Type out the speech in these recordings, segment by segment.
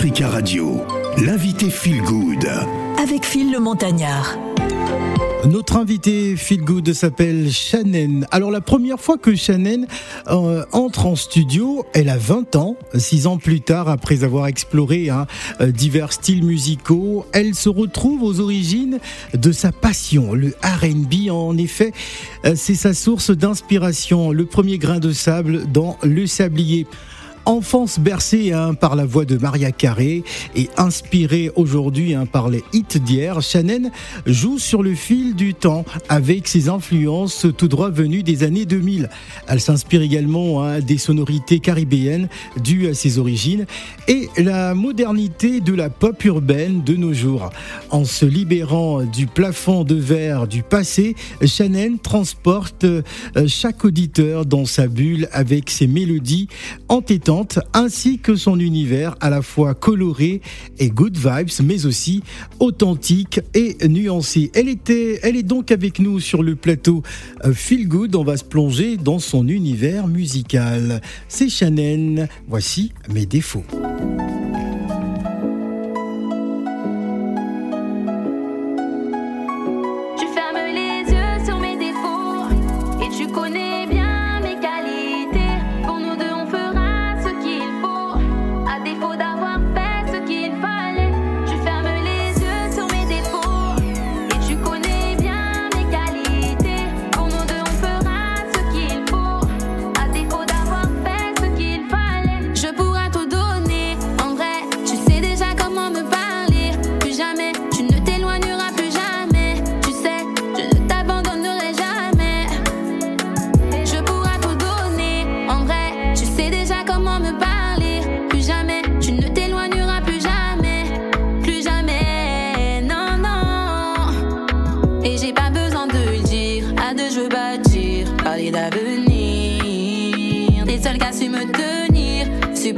Africa Radio, l'invité Feel Good. Avec Phil le Montagnard. Notre invité Feel Good s'appelle Shannon. Alors la première fois que Shannon euh, entre en studio, elle a 20 ans. Six ans plus tard, après avoir exploré hein, euh, divers styles musicaux, elle se retrouve aux origines de sa passion, le R&B. En effet, euh, c'est sa source d'inspiration, le premier grain de sable dans le sablier. Enfance bercée hein, par la voix de Maria Carré et inspirée aujourd'hui hein, par les hits d'hier, Shannon joue sur le fil du temps avec ses influences tout droit venues des années 2000. Elle s'inspire également hein, des sonorités caribéennes dues à ses origines et la modernité de la pop urbaine de nos jours. En se libérant du plafond de verre du passé, Shannon transporte euh, chaque auditeur dans sa bulle avec ses mélodies entêtantes ainsi que son univers à la fois coloré et good vibes, mais aussi authentique et nuancé. Elle, était, elle est donc avec nous sur le plateau euh, Feel Good. On va se plonger dans son univers musical. C'est Shannon. Voici mes défauts.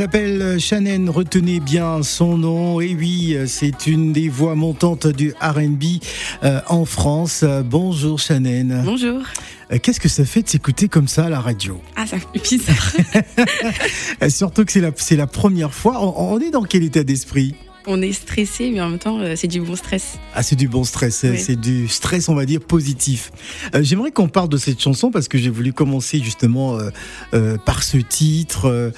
s'appelle Shannon, retenez bien son nom. Et oui, c'est une des voix montantes du RB euh, en France. Bonjour Shannon. Bonjour. Euh, qu'est-ce que ça fait de s'écouter comme ça à la radio? Ah, ça fait bizarre. Surtout que c'est la, la première fois. On, est dans quel état d'esprit? On est stressé, mais en même temps, euh, c'est du bon stress. Ah, c'est du bon stress, c'est du stress, on va dire, positif. Euh, j'aimerais qu'on parle de cette chanson parce que j'ai voulu commencer justement euh, par ce titre,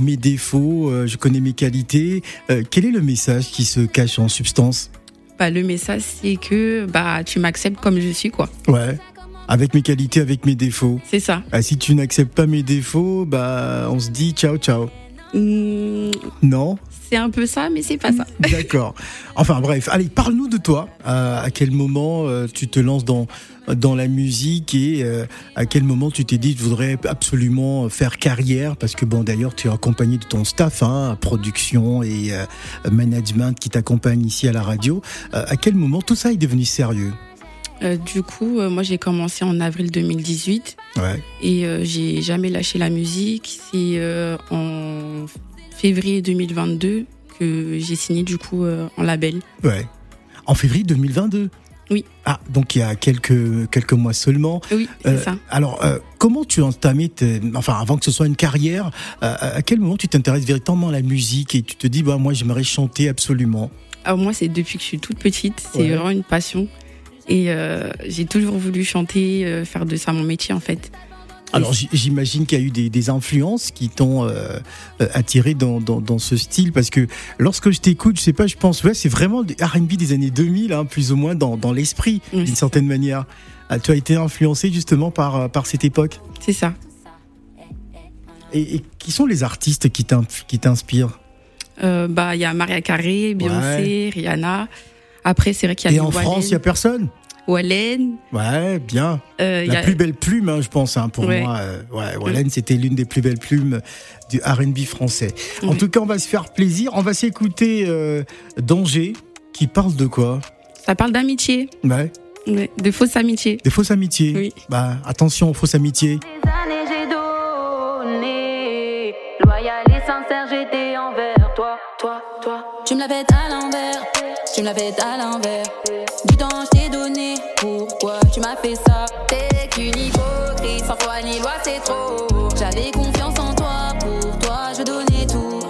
mes défauts, je connais mes qualités. quel est le message qui se cache en substance? Bah, Le message, c'est que bah, tu m'acceptes comme je suis, quoi. Ouais. Avec mes qualités, avec mes défauts. C'est ça. Ah, si tu n'acceptes pas mes défauts, bah, on se dit ciao, ciao. Mmh. Non? C'est un peu ça, mais c'est pas ça. D'accord. Enfin bref, allez, parle-nous de toi. Euh, à quel moment euh, tu te lances dans dans la musique et euh, à quel moment tu t'es dit je voudrais absolument faire carrière? Parce que bon d'ailleurs tu es accompagné de ton staff, hein, production et management qui t'accompagne ici à la radio. à quel moment tout ça est devenu sérieux? Du coup, moi j'ai commencé en avril 2018 ouais. et j'ai jamais lâché la musique. C'est en février 2022 que j'ai signé du coup euh, en label. Ouais. En février 2022 oui. Ah, donc il y a quelques, quelques mois seulement. Oui, c'est euh, ça. Alors, euh, comment tu entamé, enfin, avant que ce soit une carrière, à quel moment tu t'intéresses véritablement à la musique et tu te dis, bah, moi, j'aimerais chanter absolument? Alors, moi, c'est depuis que je suis toute petite, c'est vraiment une passion. Et j'ai toujours voulu chanter, faire de ça mon métier, en fait. Alors j'imagine qu'il y a eu des, influences qui t'ont euh, euh, attiré dans, ce style parce que lorsque je t'écoute, je sais pas, je pense ouais c'est vraiment R&B des années 2000, hein, plus ou moins dans, l'esprit d'une certaine manière. Ah, tu as été influencé justement par euh, par cette époque? C'est ça. Et, qui sont les artistes qui t'inspirent? Bah il y a Maria Carey, Beyoncé, Rihanna. Après c'est vrai qu'il y a. Et en France il y a personne? Wallen. Ouais, bien. Euh, la plus belle plume, hein, je pense, hein, pour moi. Euh, ouais, Wallen, c'était l'une des plus belles plumes du RB français. En tout cas, on va se faire plaisir. On va s'écouter euh, Danger, qui parle de quoi? Ça parle d'amitié. Ouais. ouais. De fausses amitiés. Des fausses amitiés Oui. Bah, attention aux fausses amitiés. Des années, j'ai donné. Loyal et sincère, j'étais envers toi, toi, toi. Tu me l'avais à l'envers. Tu me l'avais à l'envers. Tu m'as fait ça T'es qu'une hypocrite, sans foi ni loi, c'est trop. J'avais confiance en toi, pour toi, je donnais tout.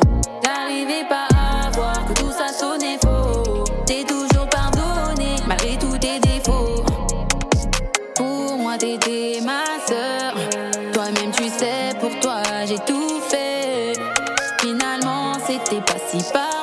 T'arrivais pas à voir que tout ça sonnait faux. T'es toujours pardonné, malgré tous tes défauts. Pour moi, t'étais ma sœur. Toi-même, tu sais, pour toi, j'ai tout fait. Finalement, c'était pas si parfait.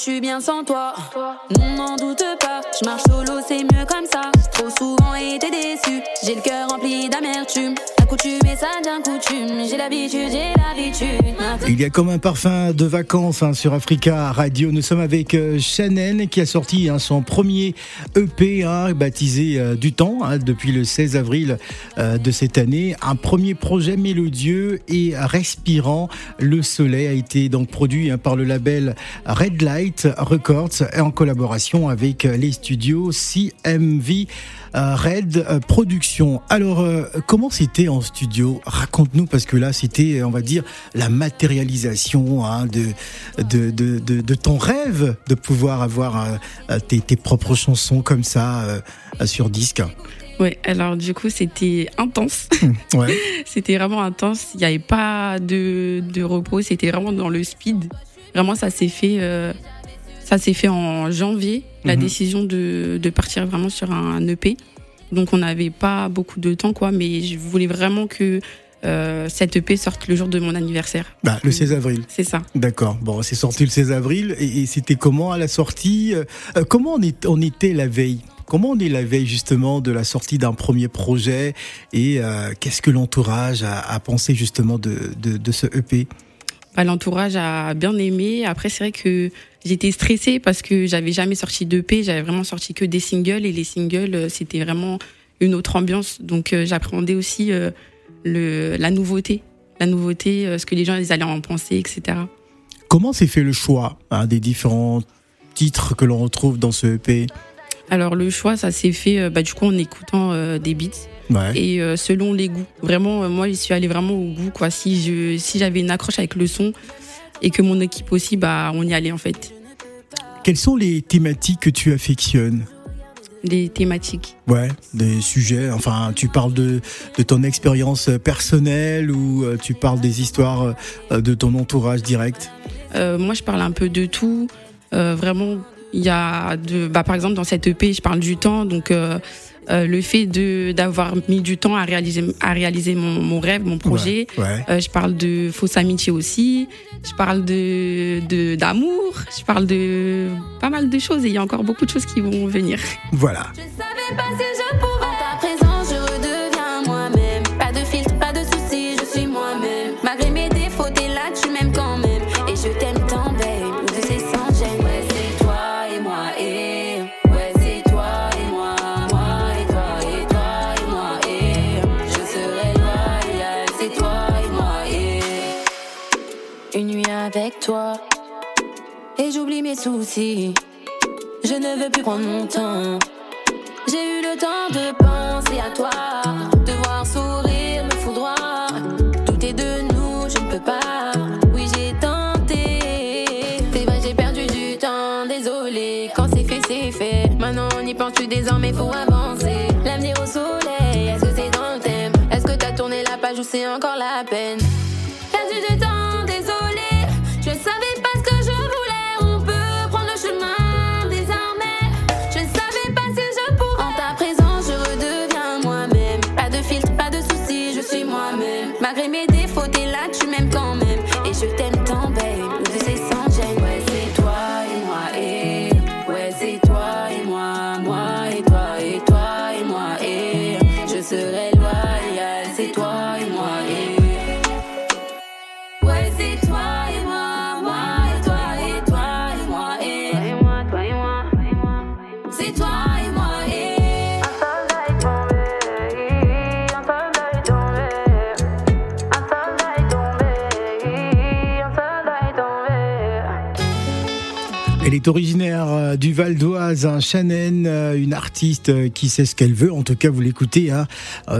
Suis bien sans toi. Non, n'en doute pas, je marche solo, c'est mieux comme ça. Trop souvent été déçu, j'ai le cœur rempli d'amertume. Il y a comme un parfum de vacances hein, sur Africa Radio. Nous sommes avec euh, Shannon qui a sorti hein, son premier EP hein, baptisé euh, Du Temps depuis le 16 avril euh, de cette année. Un premier projet mélodieux et respirant. Le Soleil a été donc produit par le label Red Light Records en collaboration avec les studios CMV Red euh, Production. Alors, comment c'était en studio Raconte-nous, parce que là, c'était, on va dire, la matérialisation hein, de, de, de, de, ton rêve de pouvoir avoir tes, tes, propres chansons comme ça sur disque. Ouais, alors du coup, c'était intense. Ouais. c'était vraiment intense. Il n'y avait pas de, de repos. C'était vraiment dans le speed. Vraiment, ça s'est fait ça s'est fait en janvier, la mhm. décision de, de, partir vraiment sur un EP. Donc on n'avait pas beaucoup de temps, quoi, mais je voulais vraiment que euh, cette EP sorte le jour de mon anniversaire. Bah, le 16 avril. C'est ça. D'accord. Bon, c'est sorti le 16 avril. Et, c'était comment à la sortie euh, Comment on, est, on était la veille? Comment on est la veille justement de la sortie d'un premier projet? Et euh, qu'est-ce que l'entourage a, a, pensé justement de, de, de ce EP bah, L'entourage a bien aimé. Après, c'est vrai que J'étais stressée parce que j'avais jamais sorti d'EP, j'avais vraiment sorti que des singles et les singles euh, c'était vraiment une autre ambiance. Donc euh, j'appréhendais aussi euh, le, la nouveauté, la nouveauté, ce que les gens ils allaient en penser, etc. Comment s'est fait le choix hein, des différents titres que l'on retrouve dans ce EP Alors le choix, ça s'est fait bah, du coup en écoutant des beats. Et selon les goûts. Vraiment, moi, j'y suis allée vraiment au goût. Quoi. Si je, si j'avais une accroche avec le son, et que mon équipe aussi, bah, on y allait en fait. Quelles sont les thématiques que tu affectionnes? Des thématiques. Ouais, des sujets. Enfin, tu parles de, de ton expérience personnelle ou euh, tu parles des histoires euh, de ton entourage direct? Euh, moi, je parle un peu de tout. Euh, vraiment, il y a de, bah, par exemple, dans cette EP, je parle du temps. Donc, euh, le fait de d'avoir mis du temps à réaliser à réaliser mon, mon rêve, mon projet. Ouais. ouais. Euh, je parle de fausse amitié aussi. Je parle de de- d'amour. Je parle de pas mal de choses et il y a encore beaucoup de choses qui vont venir. Voilà. Je savais pas si avec toi. Et j'oublie mes soucis. Je ne veux plus prendre mon temps. J'ai eu le temps de penser à toi, de voir sourire me foudroie. Tout est de nous, je ne peux pas. Oui, j'ai tenté. C'est vrai, j'ai perdu du temps, désolé. Quand c'est fait, c'est fait. Maintenant, on y pense plus désormais, faut avancer. L'avenir au soleil, est-ce que c'est dans le thème? Est-ce que t'as tourné la page ou c'est encore la peine? Malgré mes est originaire euh, du Val d'Oise, hein, Shannon, euh, une artiste euh, qui sait ce qu'elle veut. En tout cas, vous l'écoutez. Hein,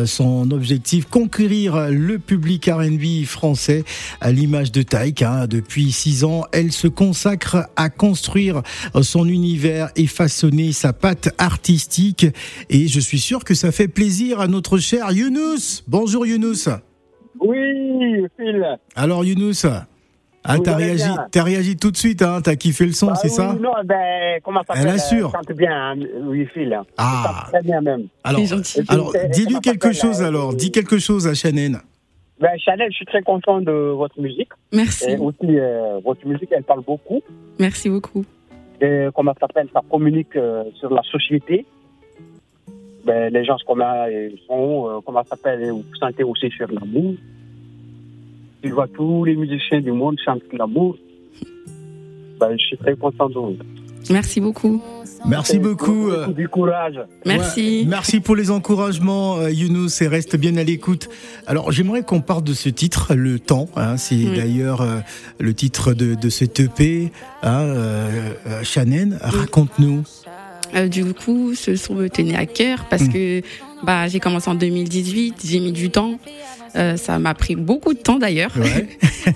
son objectif conquérir le public R&B français à l'image de Taïk. Hein, depuis six ans, elle se consacre à construire son univers et façonner sa patte artistique. Et je suis sûr que ça fait plaisir à notre cher Younous. Bonjour Younous. Oui, Phil. Alors Younous. Ah, t'as réagi, t'as réagi tout de suite, hein, t'as kiffé le son, Bah c'est oui, ça Non, ben, comment ça Elle assure. chante bien, hein, oui. Ah. Très bien même. Alors, alors dis-lui quelque chose euh, alors, dis quelque chose à Shannon. Ben, Chanel, je suis très content de votre musique. Merci, Et aussi, euh, votre musique, elle parle beaucoup. merci beaucoup. Et comment ça s'appelle Ça communique euh, sur la société. Ben, les gens, comment ils sont, euh, comment ça s'appelle, vous sentez aussi sur l'amour. Tu vois, tous les musiciens du monde chantent l'amour. Ben, je suis très content de vous. Merci beaucoup. Merci beaucoup. euh, Du courage. Merci. ouais, merci pour les encouragements, euh, Younous, et reste bien à l'écoute. Alors, j'aimerais qu'on parle de ce titre, Le Temps. hein, C'est Oui. d'ailleurs euh, le titre de, de cette EP. Hein, euh, euh, Shannon, raconte-nous. Euh, du coup, ce son me tenait à cœur parce Mm. que bah, j'ai commencé en 2018, j'ai mis du temps. Euh, ça m'a pris beaucoup de temps d'ailleurs. Ouais.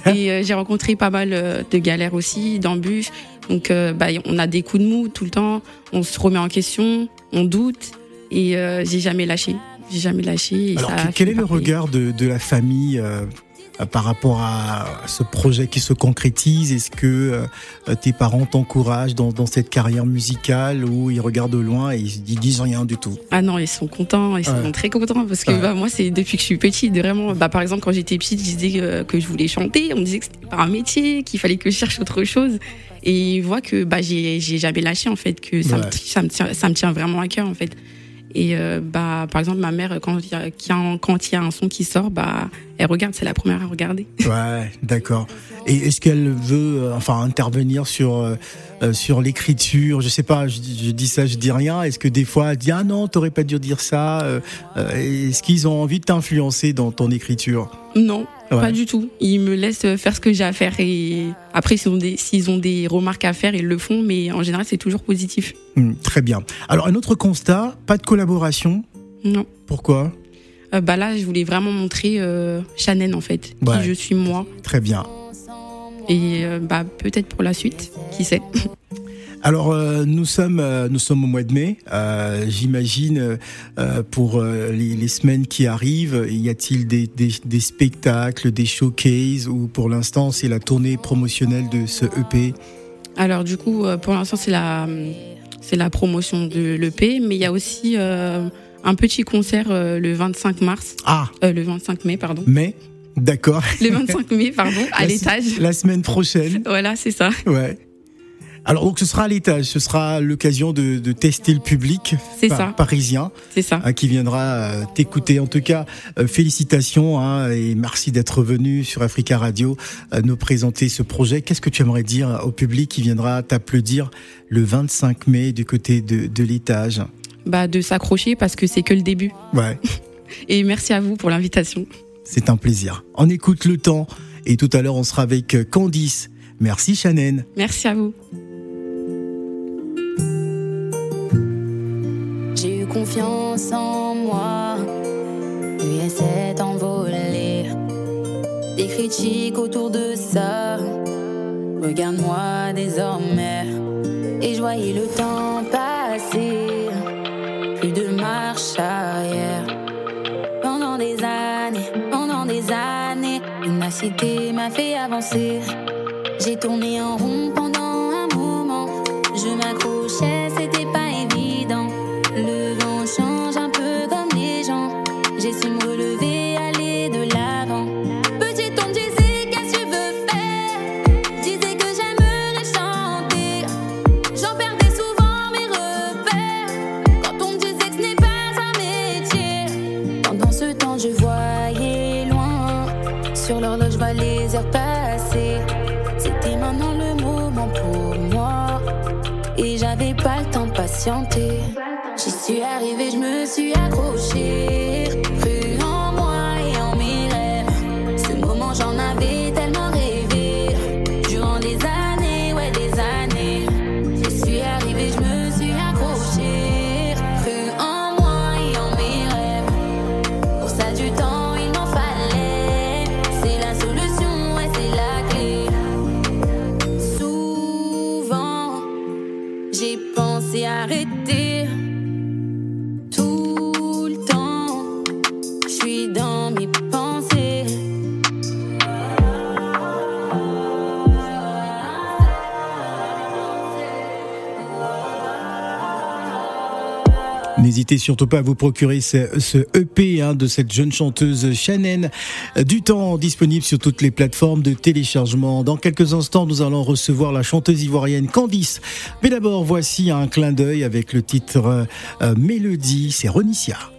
Et euh, j'ai rencontré pas mal euh, de galères aussi, d'embûches. Donc, euh, bah, on a des coups de mou tout le temps. On se remet en question, on doute. Et euh, j'ai jamais lâché. J'ai jamais lâché. Et Alors, ça quel est le regard de, de la famille par rapport à ce projet qui se concrétise Est-ce que euh, tes parents t'encouragent dans, dans cette carrière musicale ou ils regardent de loin et ils, ils disent rien du tout? Ah non, ils sont contents, ils sont Ouais. très contents parce que Ouais. bah, moi c'est depuis que je suis petite, vraiment. Bah, par exemple, quand j'étais petite, je disais euh, que je voulais chanter, on me disait que c'était pas un métier, qu'il fallait que je cherche autre chose. Et ils voient que bah j'ai jamais lâché en fait, que ça, Ouais. me, ça me tient ça me tient vraiment à cœur en fait. Et euh, bah par exemple ma mère quand il y a quand il y a un son qui sort, bah elle regarde, c'est la première à regarder. Ouais, d'accord. Et est-ce qu'elle veut, euh, enfin, intervenir sur euh, euh, sur l'écriture? Je sais pas. Je, dis- je dis ça, je dis rien. Est-ce que des fois, elle dit ah non, t'aurais pas dû dire ça euh, Est-ce qu'ils ont envie de t'influencer dans ton écriture? Non, Ouais. pas du tout. Ils me laissent faire ce que j'ai à faire et après s'ils ont des s'ils ont des remarques à faire, ils le font, mais en général c'est toujours positif. Hmm, Très bien. Alors un autre constat, pas de collaboration? Non. Pourquoi? Euh, bah là, je voulais vraiment montrer euh, Shannon en fait, Ouais. qui je suis moi. Très bien. Et euh, bah peut-être pour la suite, qui sait. Alors euh, nous sommes euh, nous sommes au mois de mai. Euh, J'imagine pour les, les, semaines qui arrivent, y a-t-il des, des, des, spectacles, des showcases ou pour l'instant c'est la tournée promotionnelle de ce EP Alors du coup pour l'instant c'est la c'est la promotion de l'EP, mais il y a aussi un petit concert le 25 mars. Ah. le 25 mai pardon. Mais D'accord. Le 25 mai, pardon, à l'étage. La semaine prochaine. Voilà, c'est ça. Ouais. Alors donc ce sera à l'étage, ce sera l'occasion de, de, tester le public ça. parisien, c'est ça, hein, qui viendra euh, t'écouter. En tout cas, euh, félicitations hein, et merci d'être venu sur Africa Radio euh, nous présenter ce projet. Qu'est-ce que tu aimerais dire au public qui viendra t'applaudir le 25 mai du côté de, de l'étage? Bah de s'accrocher parce que c'est que le début. Ouais. et merci à vous pour l'invitation. C'est un plaisir. On écoute le temps et tout à l'heure on sera avec Candice. Merci Shannon. Merci à vous. J'ai eu confiance en moi, puis s'est envolée. Des critiques autour de ça. Regarde-moi désormais. Et je voyais le temps une cité m'a fait avancer. J'ai tourné en rond pas le temps de patienter. J'y suis arrivée, je me suis accrochée. N'hésitez surtout pas à vous procurer ce, EP hein, de cette jeune chanteuse Shannon. Du temps disponible sur toutes les plateformes de téléchargement. Dans quelques instants, nous allons recevoir la chanteuse ivoirienne Candice. Mais d'abord, voici un clin d'œil avec le titre euh, Mélodie. C'est Ronicia.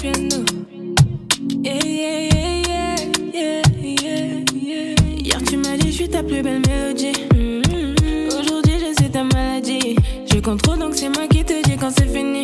Piano. Hier, tu m'as dit, je suis ta plus belle mélodie. Mm-hmm. Aujourd'hui, je suis ta maladie. Je contrôle, donc c'est moi qui te dis quand c'est fini.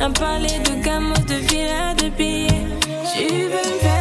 À parler de gamos, de villas, de billets. Tu veux me faire